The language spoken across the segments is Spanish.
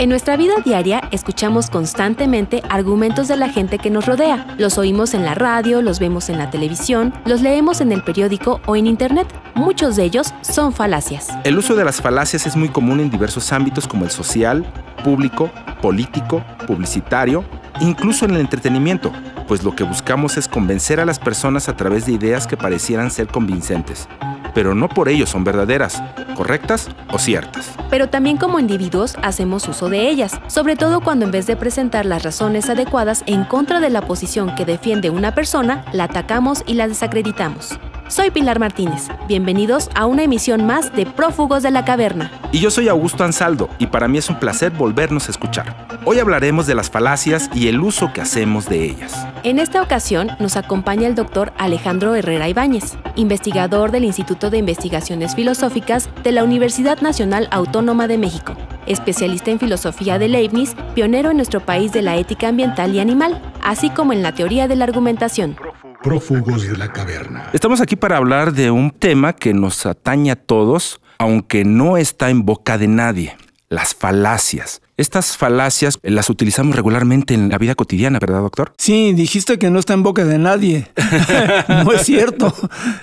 En nuestra vida diaria escuchamos constantemente argumentos de la gente que nos rodea. Los oímos en la radio, los vemos en la televisión, los leemos en el periódico o en Internet. Muchos de ellos son falacias. El uso de las falacias es muy común en diversos ámbitos como el social, público, político, publicitario, incluso en el entretenimiento, pues lo que buscamos es convencer a las personas a través de ideas que parecieran ser convincentes pero no por ello son verdaderas, correctas o ciertas. Pero también como individuos hacemos uso de ellas, sobre todo cuando en vez de presentar las razones adecuadas en contra de la posición que defiende una persona, la atacamos y la desacreditamos. Soy Pilar Martínez. Bienvenidos a una emisión más de Prófugos de la Caverna. Y yo soy Augusto Ansaldo y para mí es un placer volvernos a escuchar. Hoy hablaremos de las falacias y el uso que hacemos de ellas. En esta ocasión nos acompaña el doctor Alejandro Herrera Ibáñez, investigador del Instituto de Investigaciones Filosóficas de la Universidad Nacional Autónoma de México, especialista en filosofía de Leibniz, pionero en nuestro país de la ética ambiental y animal, así como en la teoría de la argumentación. Prófugos de la caverna. Estamos aquí para hablar de un tema que nos atañe a todos, aunque no está en boca de nadie, las falacias. Estas falacias las utilizamos regularmente en la vida cotidiana, ¿verdad, doctor? Sí, dijiste que no está en boca de nadie. no es cierto.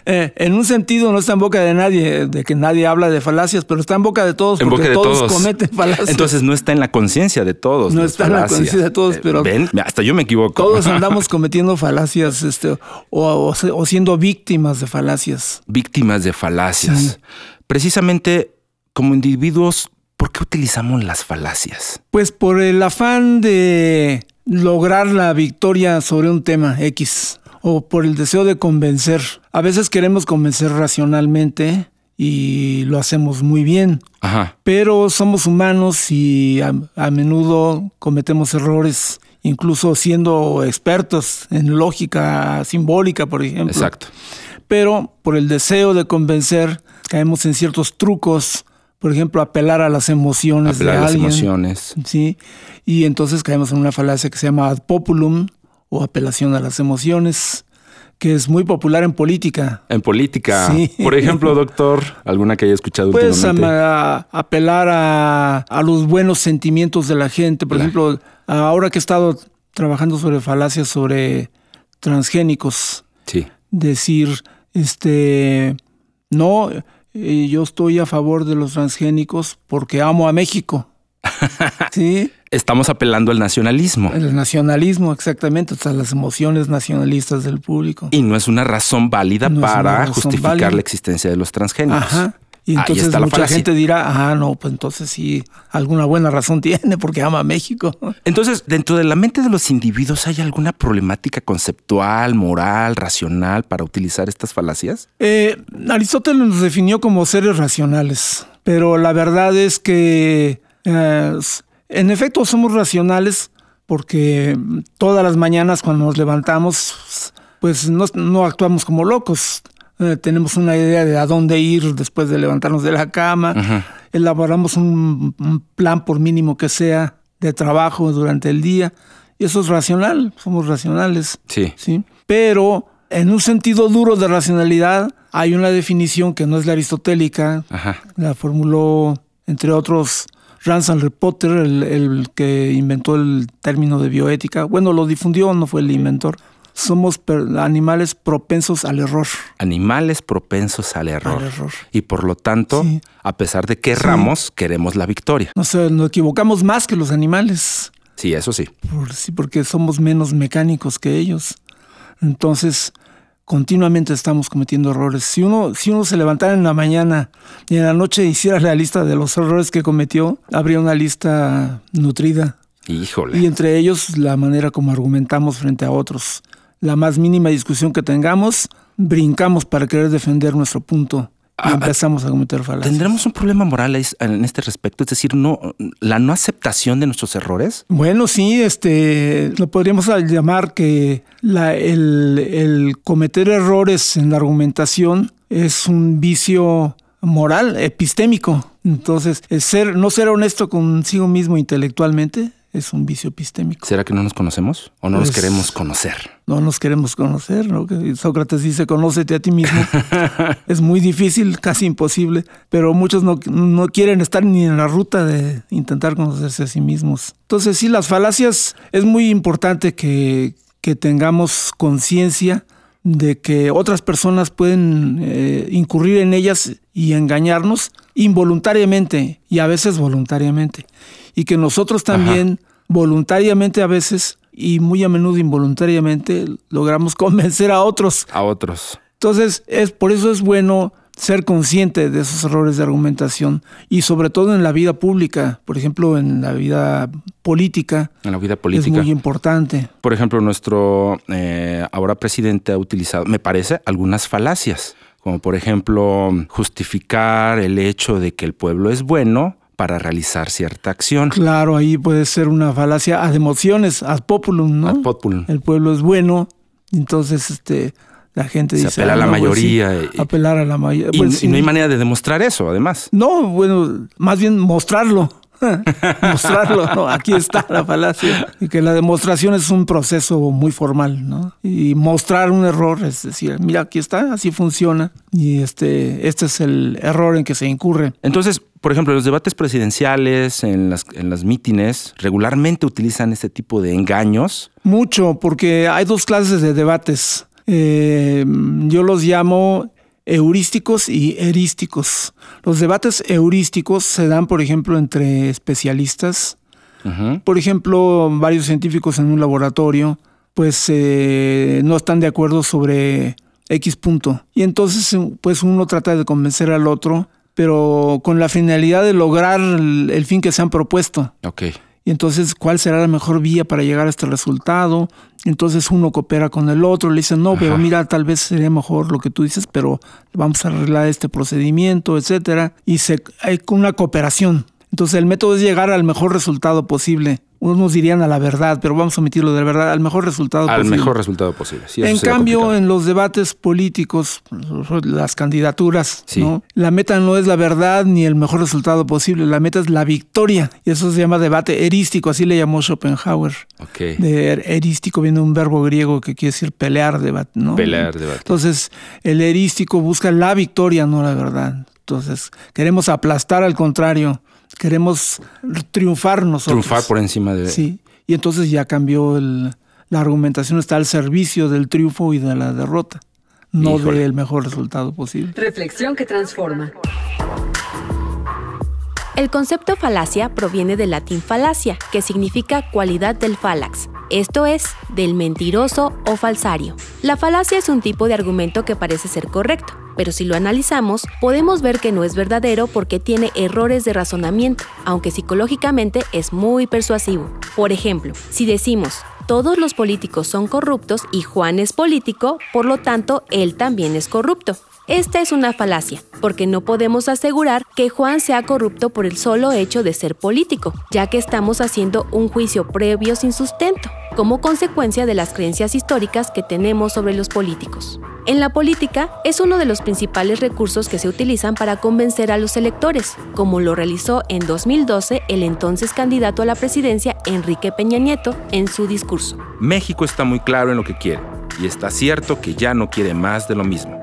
Eh, en un sentido no está en boca de nadie, de que nadie habla de falacias, pero está en boca de todos En porque boca de todos, todos. cometen falacias. Entonces no está en la conciencia de todos. No está en la conciencia de todos, Eh, pero- Ven, hasta yo me equivoco. todos andamos cometiendo falacias este, o, o- o siendo víctimas de falacias. Víctimas de falacias. Sí. Precisamente como individuos, ¿por qué utilizamos las falacias? Pues por el afán de lograr la victoria sobre un tema X o por el deseo de convencer. A veces queremos convencer racionalmente y lo hacemos muy bien, Ajá. pero somos humanos y a, a menudo cometemos errores, incluso siendo expertos en lógica simbólica, por ejemplo. Exacto. Pero por el deseo de convencer caemos en ciertos trucos, por ejemplo, apelar a las emociones Apelar de a las alguien. emociones. Sí, y entonces caemos en una falacia que se llama ad populum o apelación a las emociones, que es muy popular en política. En política, Sí. por ejemplo, doctor, alguna que haya escuchado Pues últimamente. a- a- apelar a, a los buenos sentimientos de la gente. Por Claro. ejemplo, ahora que he estado trabajando sobre falacias sobre transgénicos, Sí. decir, este, no, eh, yo estoy a favor de los transgénicos porque amo a México. sí, Estamos apelando al nacionalismo. el nacionalismo, exactamente, o sea, las emociones nacionalistas del público. Y no es una razón válida No para razón justificar válida. la existencia de los transgénicos. Ajá. Y Ahí entonces está la mucha falacia. gente dirá, ah, no, pues entonces sí, alguna buena razón tiene porque ama a México. Entonces, dentro de la mente de los individuos, ¿hay alguna problemática conceptual, moral, racional para utilizar estas falacias? Eh, Aristóteles nos definió como seres racionales, pero la verdad es que eh, en efecto somos racionales porque todas las mañanas cuando nos levantamos, pues no, no actuamos como locos. Eh, tenemos una idea de a dónde ir después de levantarnos de la cama, elaboramos un, un plan por mínimo que sea de trabajo durante el día. Y eso es racional, somos racionales. Sí. ¿sí? Pero en un sentido duro de racionalidad hay una definición que no es la aristotélica, Ajá. la formuló entre otros Ransom Potter, el, el que inventó el término de bioética. Bueno, lo difundió, no fue el inventor. Somos animales propensos al error. Animales propensos al error. Al error. Y por lo tanto, Sí. a pesar de que erramos, queremos la victoria. No sé, nos equivocamos más que los animales, Sí, eso sí. por- sí, porque somos menos mecánicos que ellos. Entonces, continuamente estamos cometiendo errores. Si uno, si uno se levantara en la mañana y en la noche hiciera la lista de los errores que cometió, habría una lista nutrida. Híjole. Y entre ellos la manera como argumentamos frente a otros. La más mínima discusión que tengamos, brincamos para querer defender nuestro punto. y empezamos a cometer falacias. ¿Tendremos un problema moral en este respecto? Es decir, no, la no aceptación de nuestros errores. Bueno, sí, este, lo podríamos llamar que la, el, el cometer errores en la argumentación es un vicio moral, epistémico. Entonces, ser, no ser honesto consigo mismo intelectualmente es un vicio epistémico. ¿Será que no nos conocemos o no nos pues, queremos conocer? No nos queremos conocer, ¿no? Sócrates dice, conócete a ti mismo. es muy difícil, casi imposible, pero muchos no, no, quieren estar ni en la ruta de intentar conocerse a sí mismos. Entonces, sí, las falacias es muy importante que, que tengamos conciencia de que otras personas pueden eh, incurrir en ellas y engañarnos involuntariamente y a veces voluntariamente. Y que nosotros también voluntariamente a veces y muy a menudo involuntariamente logramos convencer a otros. A otros. Entonces, es, por eso es bueno ser consciente de esos errores de argumentación y sobre todo en la vida pública, por ejemplo, en la vida política. En la vida política. Es muy importante. Por ejemplo, nuestro eh, ahora presidente ha utilizado, me parece, algunas falacias, como por ejemplo justificar el hecho de que el pueblo es bueno para realizar cierta acción. Claro, ahí puede ser una falacia ad emociones, ad populum, ¿no? Ad populum. El pueblo es bueno, entonces este la gente dice. Apela a la pues mayoría. apelar a la mayoría. Y, pues no hay manera de demostrar eso, además. No, bueno, más bien mostrarlo. mostrarlo, ¿no? Aquí está la falacia. Y que la demostración es un proceso muy formal, ¿no? Y mostrar un error, es decir, mira, aquí está, así funciona. Y este, este es el error en que se incurre. Entonces, por ejemplo, los debates presidenciales, en las, en las mítines, regularmente utilizan este tipo de engaños. Mucho, porque hay dos clases de debates. Eh, yo los llamo heurísticos y erísticos. Los debates heurísticos se dan, por ejemplo, entre especialistas. Por ejemplo, varios científicos en un laboratorio, pues eh, no están de acuerdo sobre X punto. Y entonces, pues uno trata de convencer al otro, pero con la finalidad de lograr el, fin que se han propuesto. Okay y entonces cuál será la mejor vía para llegar a este resultado. Entonces uno coopera con el otro, le dice, no, pero mira, tal vez sería mejor lo que tú dices, pero vamos a arreglar este procedimiento, etcétera. Y se, hay una cooperación. Entonces el método es llegar al mejor resultado posible unos dirían a la verdad, pero vamos a omitirlo de la verdad, al mejor resultado posible. Al mejor resultado posible. en cambio, en los debates políticos, las candidaturas, ¿no? la meta no es la verdad ni el mejor resultado posible, la meta es la victoria. Y eso se llama debate erístico, así le llamó Schopenhauer. Okay. De er, erístico viene un verbo griego que quiere decir pelear debate. ¿no? Pelear debate. Entonces, el erístico busca la victoria, no la verdad. Entonces, queremos aplastar al contrario queremos triunfar nosotros. Triunfar por encima de... Sí, y entonces ya cambió el, la argumentación, está al servicio del triunfo y de la derrota, no del mejor resultado posible. Reflexión que transforma. El concepto falacia proviene del latín falacia, que significa cualidad del falax, esto es, del mentiroso o falsario. La falacia es un tipo de argumento que parece ser correcto, pero si lo analizamos, podemos ver que no es verdadero porque tiene errores de razonamiento, aunque psicológicamente es muy persuasivo. Por ejemplo, si decimos, todos los políticos son corruptos y Juan es político, por lo tanto, él también es corrupto. Esta es una falacia, porque no podemos asegurar que Juan sea corrupto por el solo hecho de ser político, ya que estamos haciendo un juicio previo sin sustento, como consecuencia de las creencias históricas que tenemos sobre los políticos. En la política es uno de los principales recursos que se utilizan para convencer a los electores, como lo realizó en 2012 el entonces candidato a la presidencia Enrique Peña Nieto en su discurso. México está muy claro en lo que quiere, y está cierto que ya no quiere más de lo mismo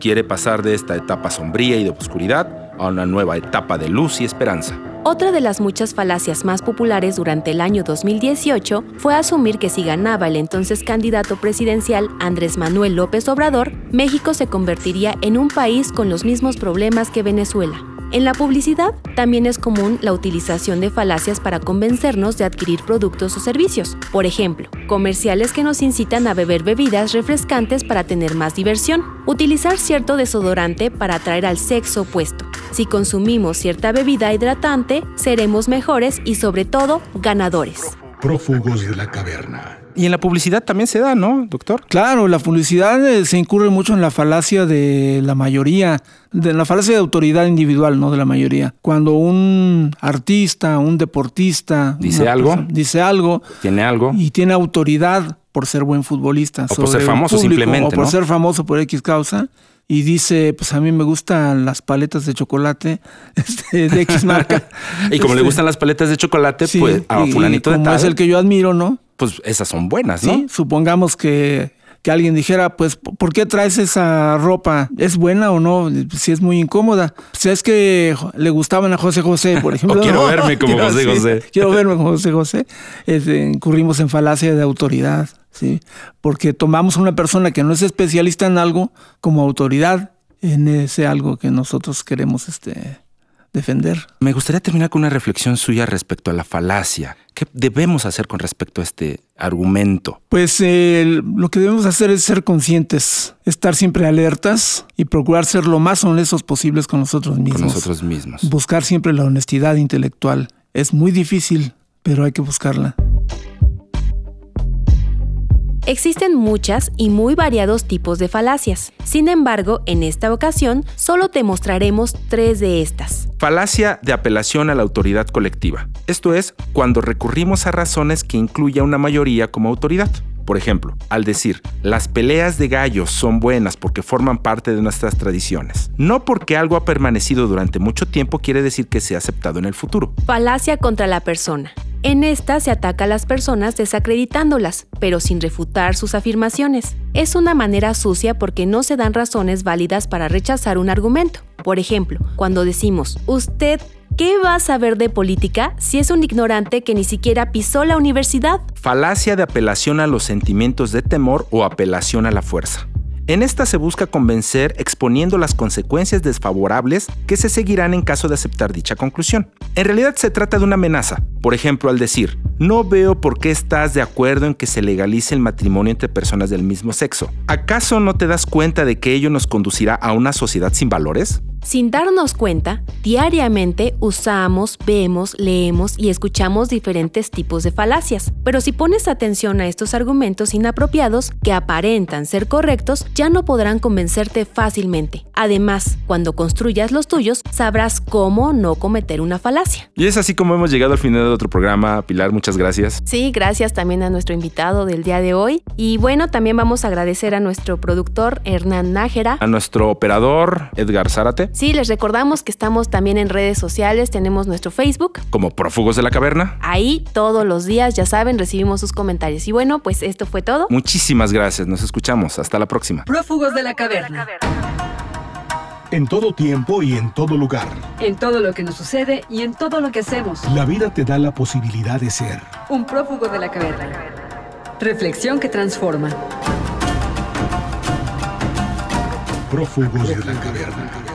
quiere pasar de esta etapa sombría y de oscuridad a una nueva etapa de luz y esperanza. Otra de las muchas falacias más populares durante el año 2018 fue asumir que si ganaba el entonces candidato presidencial Andrés Manuel López Obrador, México se convertiría en un país con los mismos problemas que Venezuela. En la publicidad también es común la utilización de falacias para convencernos de adquirir productos o servicios. Por ejemplo, comerciales que nos incitan a beber bebidas refrescantes para tener más diversión. Utilizar cierto desodorante para atraer al sexo opuesto. Si consumimos cierta bebida hidratante, seremos mejores y sobre todo ganadores. Prófugos de la caverna. Y en la publicidad también se da, ¿no, doctor? Claro, la publicidad eh, se incurre mucho en la falacia de la mayoría, de la falacia de autoridad individual, no de la mayoría. Cuando un artista, un deportista dice algo, dice algo, tiene algo y tiene autoridad por ser buen futbolista, o por ser famoso simplemente, o por ser famoso por X causa, y dice, pues a mí me gustan las paletas de chocolate este, de X marca. y como le este, gustan las paletas de chocolate, pues a fulanito de tal. es el que yo admiro, ¿no? Pues esas son buenas, ¿no? Sí, supongamos que, que alguien dijera, pues, ¿por qué traes esa ropa? ¿Es buena o no? Si es muy incómoda. Si es que le gustaban a José José, por ejemplo. quiero verme como José José. quiero verme como José José. Este, incurrimos en falacia de autoridad. ¿Sí? Porque tomamos a una persona que no es especialista en algo como autoridad en ese algo que nosotros queremos este, defender. Me gustaría terminar con una reflexión suya respecto a la falacia. ¿Qué debemos hacer con respecto a este argumento? Pues lo que debemos hacer es ser conscientes, estar siempre alertas y procurar ser lo más honestos posibles con nosotros mismos. Con nosotros mismos. Buscar siempre la honestidad intelectual. Es muy difícil, pero hay que buscarla. Existen muchas y muy variados tipos de falacias. Sin embargo, en esta ocasión solo te mostraremos tres de estas. Falacia de apelación a la autoridad colectiva. Esto es cuando recurrimos a razones que incluya una mayoría como autoridad. Por ejemplo, al decir, las peleas de gallos son buenas porque forman parte de nuestras tradiciones. No porque algo ha permanecido durante mucho tiempo quiere decir que sea aceptado en el futuro. Falacia contra la persona. En esta se ataca a las personas desacreditándolas, pero sin refutar sus afirmaciones. Es una manera sucia porque no se dan razones válidas para rechazar un argumento. Por ejemplo, cuando decimos, usted ¿Qué va a saber de política si es un ignorante que ni siquiera pisó la universidad? Falacia de apelación a los sentimientos de temor o apelación a la fuerza. En esta se busca convencer exponiendo las consecuencias desfavorables que se seguirán en caso de aceptar dicha conclusión. En realidad se trata de una amenaza, por ejemplo al decir, no veo por qué estás de acuerdo en que se legalice el matrimonio entre personas del mismo sexo. ¿Acaso no te das cuenta de que ello nos conducirá a una sociedad sin valores? Sin darnos cuenta, diariamente usamos, vemos, leemos y escuchamos diferentes tipos de falacias. Pero si pones atención a estos argumentos inapropiados que aparentan ser correctos, ya no podrán convencerte fácilmente. Además, cuando construyas los tuyos, sabrás cómo no cometer una falacia. Y es así como hemos llegado al final de otro programa. Pilar, muchas gracias. Sí, gracias también a nuestro invitado del día de hoy. Y bueno, también vamos a agradecer a nuestro productor Hernán Nájera. A nuestro operador Edgar Zárate. Sí, les recordamos que estamos también en redes sociales, tenemos nuestro Facebook. Como Prófugos de la Caverna. Ahí todos los días, ya saben, recibimos sus comentarios. Y bueno, pues esto fue todo. Muchísimas gracias, nos escuchamos. Hasta la próxima. Prófugos de la Caverna. En todo tiempo y en todo lugar. En todo lo que nos sucede y en todo lo que hacemos. La vida te da la posibilidad de ser. Un prófugo de la caverna. Reflexión que transforma. Prófugos de la caverna.